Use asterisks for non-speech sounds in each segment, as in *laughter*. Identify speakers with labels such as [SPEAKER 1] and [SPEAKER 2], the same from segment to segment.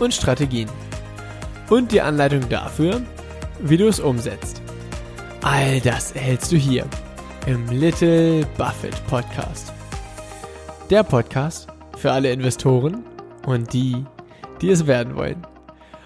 [SPEAKER 1] und Strategien. Und die Anleitung dafür, wie du es umsetzt. All das erhältst du hier im Little Buffett Podcast. Der Podcast für alle Investoren und die, die es werden wollen.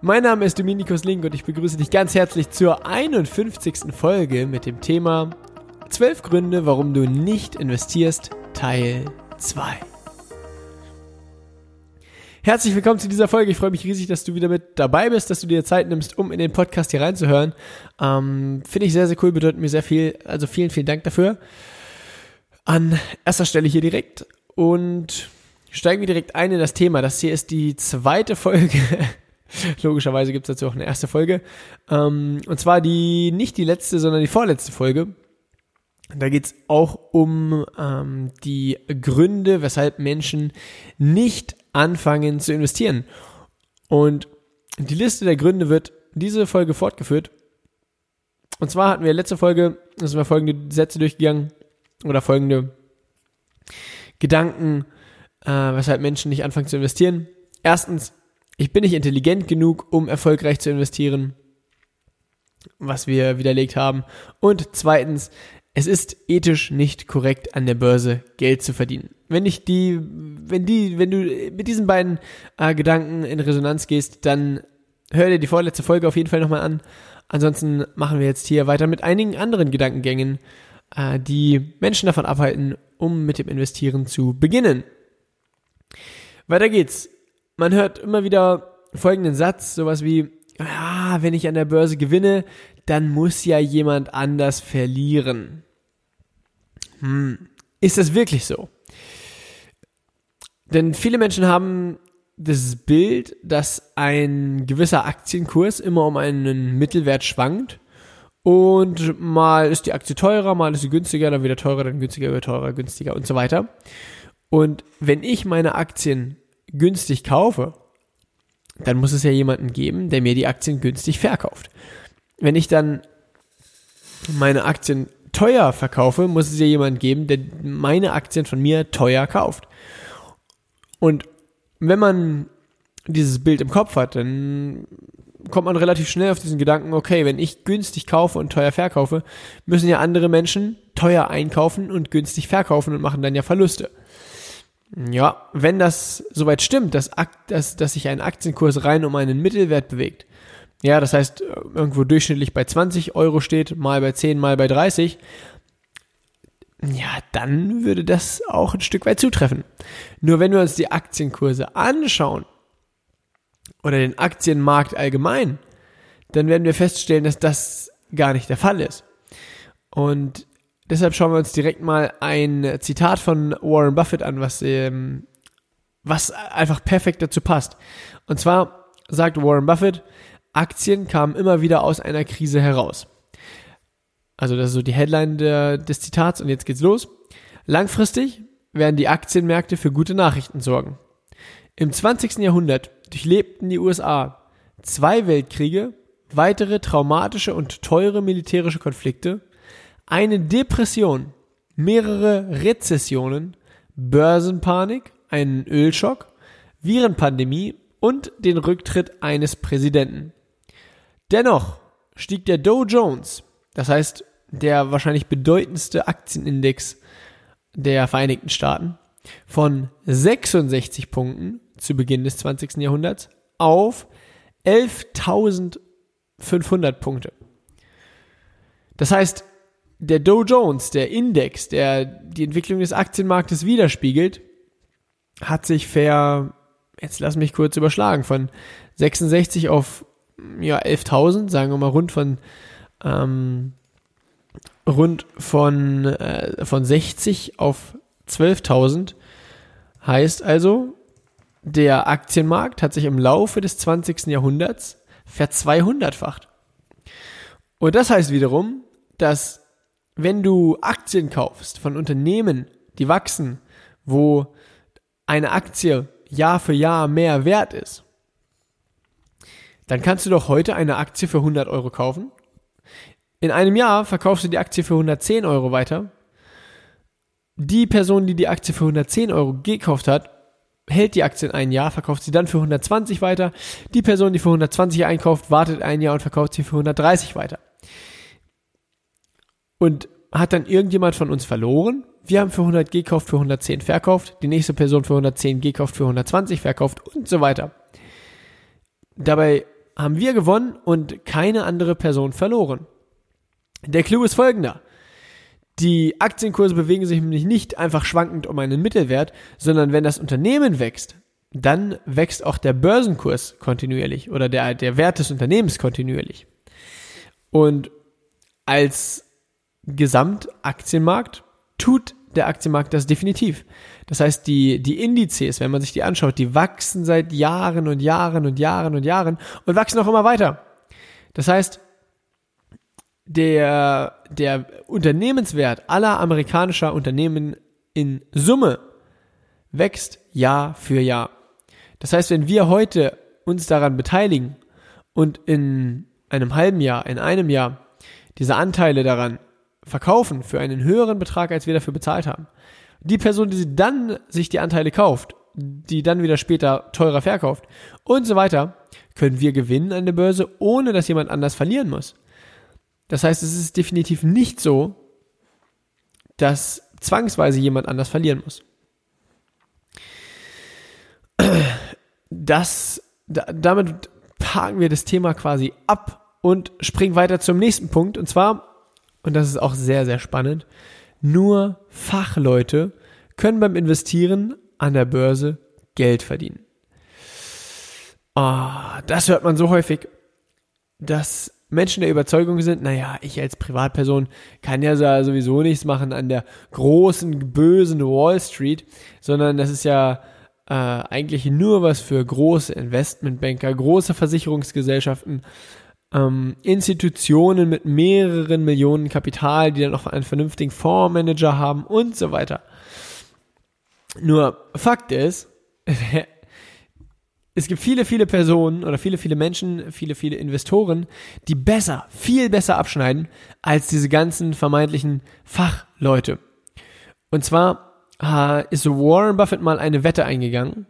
[SPEAKER 1] Mein Name ist Dominikus Link und ich begrüße dich ganz herzlich zur 51. Folge mit dem Thema 12 Gründe, warum du nicht investierst, Teil 2. Herzlich willkommen zu dieser Folge. Ich freue mich riesig, dass du wieder mit dabei bist, dass du dir Zeit nimmst, um in den Podcast hier reinzuhören. Ähm, Finde ich sehr, sehr cool, bedeutet mir sehr viel. Also vielen, vielen Dank dafür. An erster Stelle hier direkt und steigen wir direkt ein in das Thema. Das hier ist die zweite Folge. *laughs* Logischerweise gibt es dazu auch eine erste Folge. Ähm, und zwar die, nicht die letzte, sondern die vorletzte Folge. Da geht es auch um ähm, die Gründe, weshalb Menschen nicht anfangen zu investieren. Und die Liste der Gründe wird diese Folge fortgeführt. Und zwar hatten wir letzte Folge, sind wir folgende Sätze durchgegangen oder folgende Gedanken, äh, weshalb Menschen nicht anfangen zu investieren. Erstens, ich bin nicht intelligent genug, um erfolgreich zu investieren, was wir widerlegt haben. Und zweitens, es ist ethisch nicht korrekt, an der Börse Geld zu verdienen. Wenn ich die, wenn die, wenn du mit diesen beiden äh, Gedanken in Resonanz gehst, dann hör dir die vorletzte Folge auf jeden Fall nochmal an. Ansonsten machen wir jetzt hier weiter mit einigen anderen Gedankengängen, äh, die Menschen davon abhalten, um mit dem Investieren zu beginnen. Weiter geht's. Man hört immer wieder folgenden Satz, sowas wie, ja, wenn ich an der Börse gewinne, dann muss ja jemand anders verlieren. Hm. Ist das wirklich so? Denn viele Menschen haben das Bild, dass ein gewisser Aktienkurs immer um einen Mittelwert schwankt und mal ist die Aktie teurer, mal ist sie günstiger, dann wieder teurer, dann günstiger, wieder teurer, günstiger und so weiter. Und wenn ich meine Aktien günstig kaufe, dann muss es ja jemanden geben, der mir die Aktien günstig verkauft. Wenn ich dann meine Aktien teuer verkaufe, muss es ja jemanden geben, der meine Aktien von mir teuer kauft. Und wenn man dieses Bild im Kopf hat, dann kommt man relativ schnell auf diesen Gedanken, okay, wenn ich günstig kaufe und teuer verkaufe, müssen ja andere Menschen teuer einkaufen und günstig verkaufen und machen dann ja Verluste. Ja, wenn das soweit stimmt, dass, dass, dass sich ein Aktienkurs rein um einen Mittelwert bewegt, ja, das heißt, irgendwo durchschnittlich bei 20 Euro steht, mal bei 10, mal bei 30, ja, dann würde das auch ein Stück weit zutreffen. Nur wenn wir uns die Aktienkurse anschauen oder den Aktienmarkt allgemein, dann werden wir feststellen, dass das gar nicht der Fall ist. Und Deshalb schauen wir uns direkt mal ein Zitat von Warren Buffett an, was, ähm, was einfach perfekt dazu passt. Und zwar sagt Warren Buffett, Aktien kamen immer wieder aus einer Krise heraus. Also das ist so die Headline der, des Zitats und jetzt geht's los. Langfristig werden die Aktienmärkte für gute Nachrichten sorgen. Im 20. Jahrhundert durchlebten die USA zwei Weltkriege, weitere traumatische und teure militärische Konflikte eine Depression, mehrere Rezessionen, Börsenpanik, einen Ölschock, Virenpandemie und den Rücktritt eines Präsidenten. Dennoch stieg der Dow Jones, das heißt der wahrscheinlich bedeutendste Aktienindex der Vereinigten Staaten, von 66 Punkten zu Beginn des 20. Jahrhunderts auf 11.500 Punkte. Das heißt, der Dow Jones, der Index, der die Entwicklung des Aktienmarktes widerspiegelt, hat sich ver, jetzt lass mich kurz überschlagen, von 66 auf ja, 11.000, sagen wir mal rund von ähm, rund von, äh, von 60 auf 12.000 heißt also, der Aktienmarkt hat sich im Laufe des 20. Jahrhunderts verzweihundertfacht. Und das heißt wiederum, dass wenn du Aktien kaufst von Unternehmen, die wachsen, wo eine Aktie Jahr für Jahr mehr wert ist, dann kannst du doch heute eine Aktie für 100 Euro kaufen. In einem Jahr verkaufst du die Aktie für 110 Euro weiter. Die Person, die die Aktie für 110 Euro gekauft hat, hält die Aktie in ein Jahr, verkauft sie dann für 120 weiter. Die Person, die für 120 einkauft, wartet ein Jahr und verkauft sie für 130 weiter. Und hat dann irgendjemand von uns verloren? Wir haben für 100 gekauft, für 110 verkauft. Die nächste Person für 110 gekauft, für 120 verkauft und so weiter. Dabei haben wir gewonnen und keine andere Person verloren. Der Clou ist folgender. Die Aktienkurse bewegen sich nämlich nicht einfach schwankend um einen Mittelwert, sondern wenn das Unternehmen wächst, dann wächst auch der Börsenkurs kontinuierlich oder der, der Wert des Unternehmens kontinuierlich. Und als Gesamtaktienmarkt tut der Aktienmarkt das definitiv. Das heißt, die, die Indizes, wenn man sich die anschaut, die wachsen seit Jahren und Jahren und Jahren und Jahren und wachsen auch immer weiter. Das heißt, der, der Unternehmenswert aller amerikanischer Unternehmen in Summe wächst Jahr für Jahr. Das heißt, wenn wir heute uns daran beteiligen und in einem halben Jahr, in einem Jahr diese Anteile daran verkaufen für einen höheren Betrag, als wir dafür bezahlt haben. Die Person, die dann sich die Anteile kauft, die dann wieder später teurer verkauft und so weiter, können wir gewinnen an der Börse, ohne dass jemand anders verlieren muss. Das heißt, es ist definitiv nicht so, dass zwangsweise jemand anders verlieren muss. Das, damit parken wir das Thema quasi ab und springen weiter zum nächsten Punkt. Und zwar und das ist auch sehr, sehr spannend, nur Fachleute können beim Investieren an der Börse Geld verdienen. Oh, das hört man so häufig, dass Menschen der Überzeugung sind, naja, ich als Privatperson kann ja sowieso nichts machen an der großen, bösen Wall Street, sondern das ist ja äh, eigentlich nur was für große Investmentbanker, große Versicherungsgesellschaften ähm, Institutionen mit mehreren Millionen Kapital, die dann noch einen vernünftigen Fondsmanager haben und so weiter. Nur Fakt ist, *laughs* es gibt viele, viele Personen oder viele, viele Menschen, viele, viele Investoren, die besser, viel besser abschneiden als diese ganzen vermeintlichen Fachleute. Und zwar äh, ist Warren Buffett mal eine Wette eingegangen,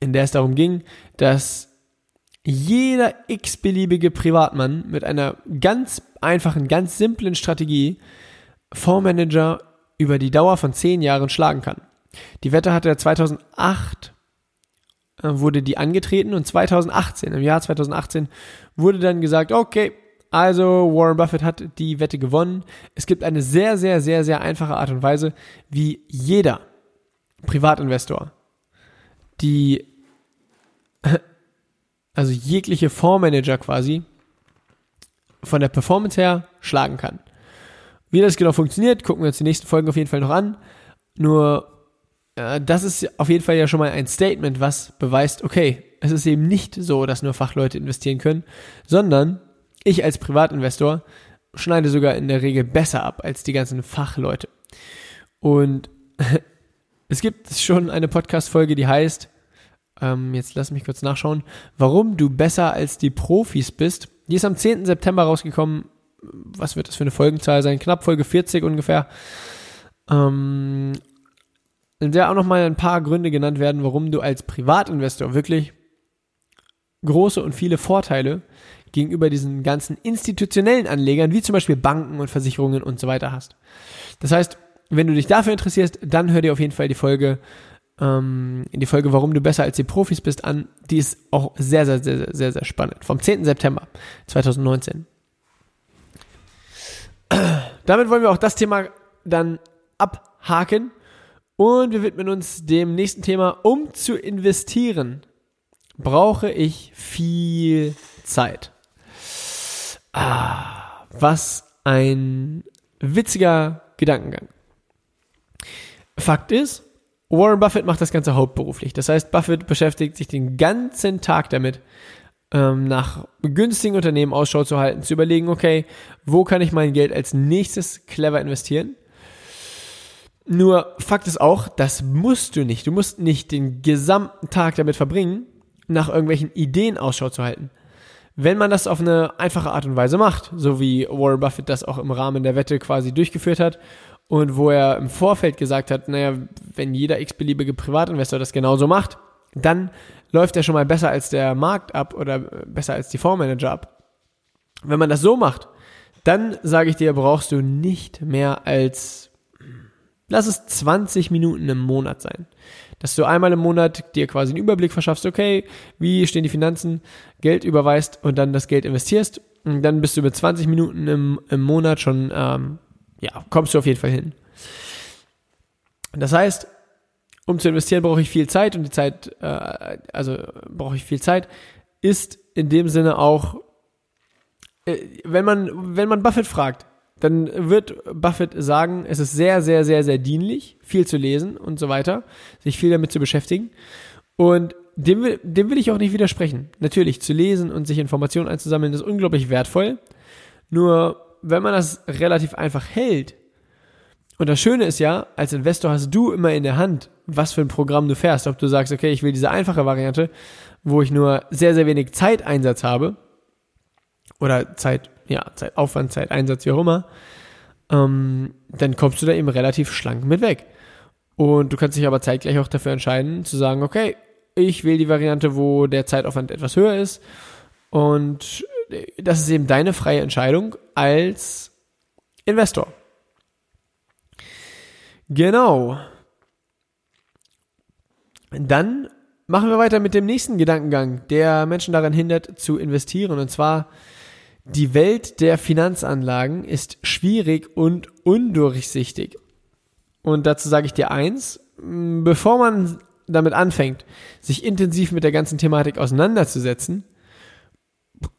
[SPEAKER 1] in der es darum ging, dass jeder x-beliebige Privatmann mit einer ganz einfachen, ganz simplen Strategie Fondsmanager über die Dauer von zehn Jahren schlagen kann. Die Wette hatte er 2008 äh, wurde die angetreten und 2018, im Jahr 2018 wurde dann gesagt, okay, also Warren Buffett hat die Wette gewonnen. Es gibt eine sehr, sehr, sehr, sehr einfache Art und Weise, wie jeder Privatinvestor die *laughs* also jegliche Fondsmanager quasi, von der Performance her schlagen kann. Wie das genau funktioniert, gucken wir uns die nächsten Folgen auf jeden Fall noch an. Nur, äh, das ist auf jeden Fall ja schon mal ein Statement, was beweist, okay, es ist eben nicht so, dass nur Fachleute investieren können, sondern ich als Privatinvestor schneide sogar in der Regel besser ab als die ganzen Fachleute. Und *laughs* es gibt schon eine Podcast-Folge, die heißt ähm, jetzt lass mich kurz nachschauen, warum du besser als die Profis bist. Die ist am 10. September rausgekommen. Was wird das für eine Folgenzahl sein? Knapp Folge 40 ungefähr. Ähm, in der auch nochmal ein paar Gründe genannt werden, warum du als Privatinvestor wirklich große und viele Vorteile gegenüber diesen ganzen institutionellen Anlegern, wie zum Beispiel Banken und Versicherungen und so weiter hast. Das heißt, wenn du dich dafür interessierst, dann hör dir auf jeden Fall die Folge ähm, die Folge Warum du besser als die Profis bist an. Die ist auch sehr, sehr, sehr, sehr, sehr spannend. Vom 10. September 2019. Damit wollen wir auch das Thema dann abhaken und wir widmen uns dem nächsten Thema. Um zu investieren, brauche ich viel Zeit. Ah, was ein witziger Gedankengang. Fakt ist, Warren Buffett macht das Ganze hauptberuflich. Das heißt, Buffett beschäftigt sich den ganzen Tag damit, ähm, nach günstigen Unternehmen Ausschau zu halten, zu überlegen, okay, wo kann ich mein Geld als nächstes clever investieren? Nur Fakt ist auch, das musst du nicht. Du musst nicht den gesamten Tag damit verbringen, nach irgendwelchen Ideen Ausschau zu halten. Wenn man das auf eine einfache Art und Weise macht, so wie Warren Buffett das auch im Rahmen der Wette quasi durchgeführt hat und wo er im Vorfeld gesagt hat, naja, wenn jeder x-beliebige Privatinvestor das genauso macht, dann läuft er schon mal besser als der Markt ab oder besser als die Fondsmanager ab. Wenn man das so macht, dann sage ich dir, brauchst du nicht mehr als, lass es 20 Minuten im Monat sein. Dass du einmal im Monat dir quasi einen Überblick verschaffst, okay, wie stehen die Finanzen, Geld überweist und dann das Geld investierst. Und dann bist du mit 20 Minuten im, im Monat schon, ähm, ja, kommst du auf jeden Fall hin. Das heißt, um zu investieren, brauche ich viel Zeit und die Zeit, äh, also brauche ich viel Zeit, ist in dem Sinne auch, äh, wenn man, wenn man Buffett fragt, dann wird Buffett sagen, es ist sehr, sehr, sehr, sehr dienlich, viel zu lesen und so weiter, sich viel damit zu beschäftigen. Und dem will, dem will ich auch nicht widersprechen. Natürlich, zu lesen und sich Informationen einzusammeln ist unglaublich wertvoll. Nur, wenn man das relativ einfach hält, und das Schöne ist ja, als Investor hast du immer in der Hand, was für ein Programm du fährst. Ob du sagst, okay, ich will diese einfache Variante, wo ich nur sehr, sehr wenig Zeiteinsatz habe, oder Zeit, ja, Zeitaufwand, Zeiteinsatz, wie auch immer, ähm, dann kommst du da eben relativ schlank mit weg. Und du kannst dich aber zeitgleich auch dafür entscheiden, zu sagen, okay, ich will die Variante, wo der Zeitaufwand etwas höher ist. Und das ist eben deine freie Entscheidung als Investor. Genau. Dann machen wir weiter mit dem nächsten Gedankengang, der Menschen daran hindert zu investieren. Und zwar, die Welt der Finanzanlagen ist schwierig und undurchsichtig. Und dazu sage ich dir eins, bevor man damit anfängt, sich intensiv mit der ganzen Thematik auseinanderzusetzen,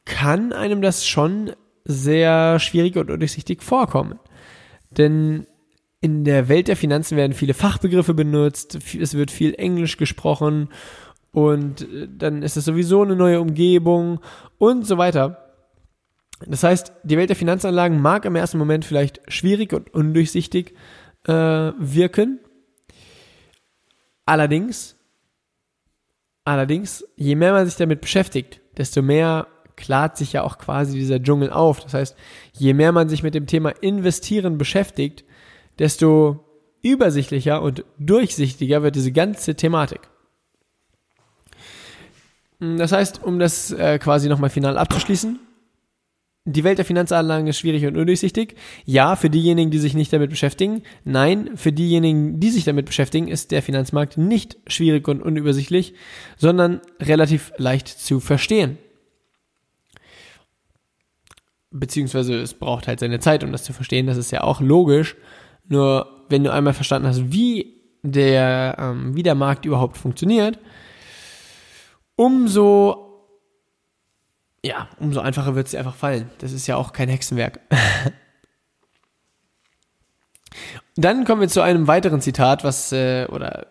[SPEAKER 1] kann einem das schon sehr schwierig und undurchsichtig vorkommen. Denn in der Welt der Finanzen werden viele Fachbegriffe benutzt, es wird viel Englisch gesprochen und äh, dann ist es sowieso eine neue Umgebung und so weiter. Das heißt, die Welt der Finanzanlagen mag im ersten Moment vielleicht schwierig und undurchsichtig äh, wirken. Allerdings, allerdings, je mehr man sich damit beschäftigt, desto mehr klart sich ja auch quasi dieser Dschungel auf. Das heißt, je mehr man sich mit dem Thema Investieren beschäftigt, desto übersichtlicher und durchsichtiger wird diese ganze Thematik. Das heißt, um das äh, quasi nochmal final abzuschließen, die Welt der Finanzanlagen ist schwierig und undurchsichtig. Ja, für diejenigen, die sich nicht damit beschäftigen. Nein, für diejenigen, die sich damit beschäftigen, ist der Finanzmarkt nicht schwierig und unübersichtlich, sondern relativ leicht zu verstehen. Beziehungsweise es braucht halt seine Zeit, um das zu verstehen. Das ist ja auch logisch. Nur wenn du einmal verstanden hast, wie der, ähm, wie der Markt überhaupt funktioniert, umso ja, umso einfacher wird es dir einfach fallen. Das ist ja auch kein Hexenwerk. *laughs* Dann kommen wir zu einem weiteren Zitat, was, äh, oder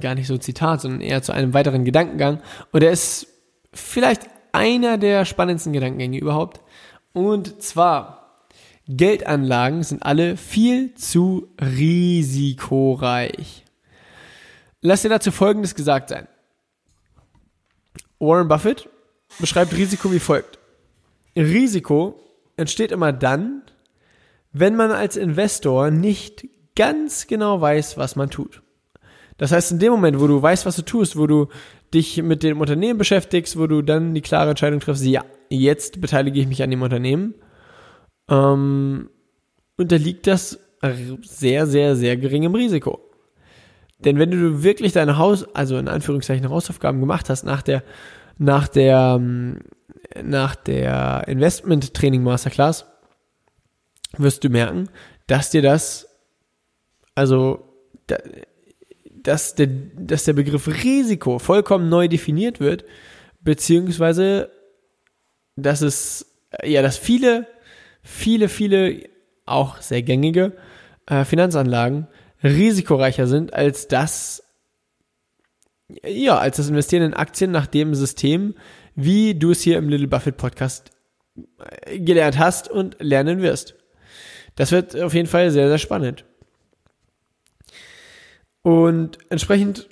[SPEAKER 1] gar nicht so Zitat, sondern eher zu einem weiteren Gedankengang. Und der ist vielleicht einer der spannendsten Gedankengänge überhaupt. Und zwar, Geldanlagen sind alle viel zu risikoreich. Lass dir dazu Folgendes gesagt sein. Warren Buffett beschreibt Risiko wie folgt. Risiko entsteht immer dann, wenn man als Investor nicht ganz genau weiß, was man tut. Das heißt, in dem Moment, wo du weißt, was du tust, wo du dich mit dem Unternehmen beschäftigst, wo du dann die klare Entscheidung triffst, ja, jetzt beteilige ich mich an dem Unternehmen, ähm, unterliegt das sehr, sehr, sehr geringem Risiko. Denn wenn du wirklich deine Haus, also in Anführungszeichen Hausaufgaben gemacht hast nach der, nach der, ähm, nach der Investment Training Masterclass, wirst du merken, dass dir das, also, dass der, dass der Begriff Risiko vollkommen neu definiert wird, beziehungsweise, dass es, ja, dass viele viele, viele auch sehr gängige äh, Finanzanlagen risikoreicher sind als das, ja, als das Investieren in Aktien nach dem System, wie du es hier im Little Buffett Podcast gelernt hast und lernen wirst. Das wird auf jeden Fall sehr, sehr spannend. Und entsprechend,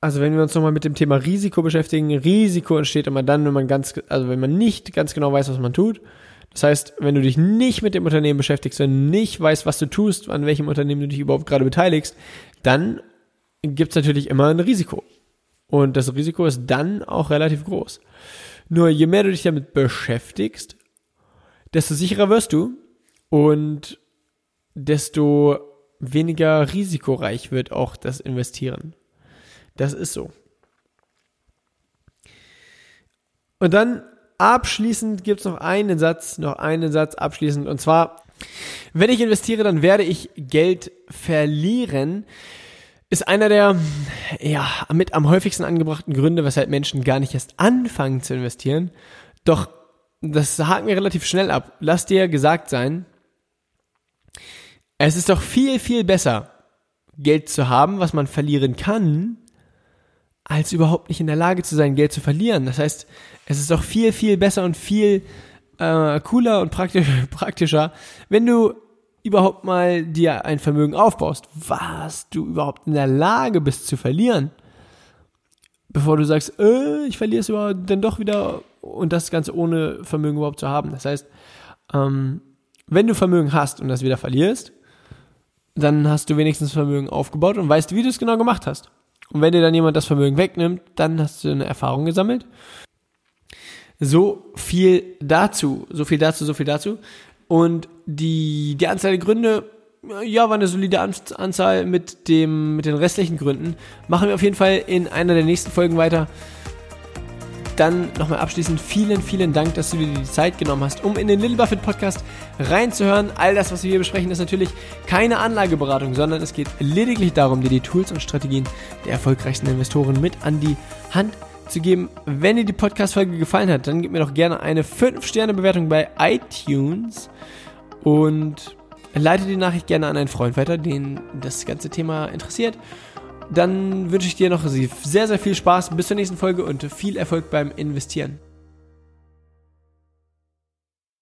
[SPEAKER 1] also wenn wir uns nochmal mit dem Thema Risiko beschäftigen, Risiko entsteht immer dann, wenn man ganz, also wenn man nicht ganz genau weiß, was man tut. Das heißt, wenn du dich nicht mit dem Unternehmen beschäftigst, wenn du nicht weißt, was du tust, an welchem Unternehmen du dich überhaupt gerade beteiligst, dann gibt es natürlich immer ein Risiko. Und das Risiko ist dann auch relativ groß. Nur je mehr du dich damit beschäftigst, desto sicherer wirst du und desto weniger risikoreich wird auch das Investieren. Das ist so. Und dann abschließend gibt es noch einen Satz, noch einen Satz abschließend. Und zwar, wenn ich investiere, dann werde ich Geld verlieren. Ist einer der ja, mit am häufigsten angebrachten Gründe, weshalb Menschen gar nicht erst anfangen zu investieren. Doch das haken wir relativ schnell ab. Lass dir gesagt sein, es ist doch viel, viel besser, Geld zu haben, was man verlieren kann, als überhaupt nicht in der Lage zu sein, Geld zu verlieren. Das heißt, es ist doch viel, viel besser und viel äh, cooler und praktisch, *laughs* praktischer, wenn du überhaupt mal dir ein Vermögen aufbaust, was du überhaupt in der Lage bist zu verlieren, bevor du sagst, äh, ich verliere es überhaupt dann doch wieder und das Ganze ohne Vermögen überhaupt zu haben. Das heißt, ähm, wenn du Vermögen hast und das wieder verlierst, dann hast du wenigstens Vermögen aufgebaut und weißt, wie du es genau gemacht hast. Und wenn dir dann jemand das Vermögen wegnimmt, dann hast du eine Erfahrung gesammelt. So viel dazu, so viel dazu, so viel dazu. Und die, die Anzahl der Gründe, ja, war eine solide Anzahl mit dem, mit den restlichen Gründen. Machen wir auf jeden Fall in einer der nächsten Folgen weiter. Dann nochmal abschließend vielen, vielen Dank, dass du dir die Zeit genommen hast, um in den Little Buffett Podcast reinzuhören. All das, was wir hier besprechen, ist natürlich keine Anlageberatung, sondern es geht lediglich darum, dir die Tools und Strategien der erfolgreichsten Investoren mit an die Hand zu geben. Wenn dir die Podcast-Folge gefallen hat, dann gib mir doch gerne eine 5-Sterne-Bewertung bei iTunes und leite die Nachricht gerne an einen Freund weiter, den das ganze Thema interessiert. Dann wünsche ich dir noch sehr, sehr viel Spaß bis zur nächsten Folge und viel Erfolg beim Investieren.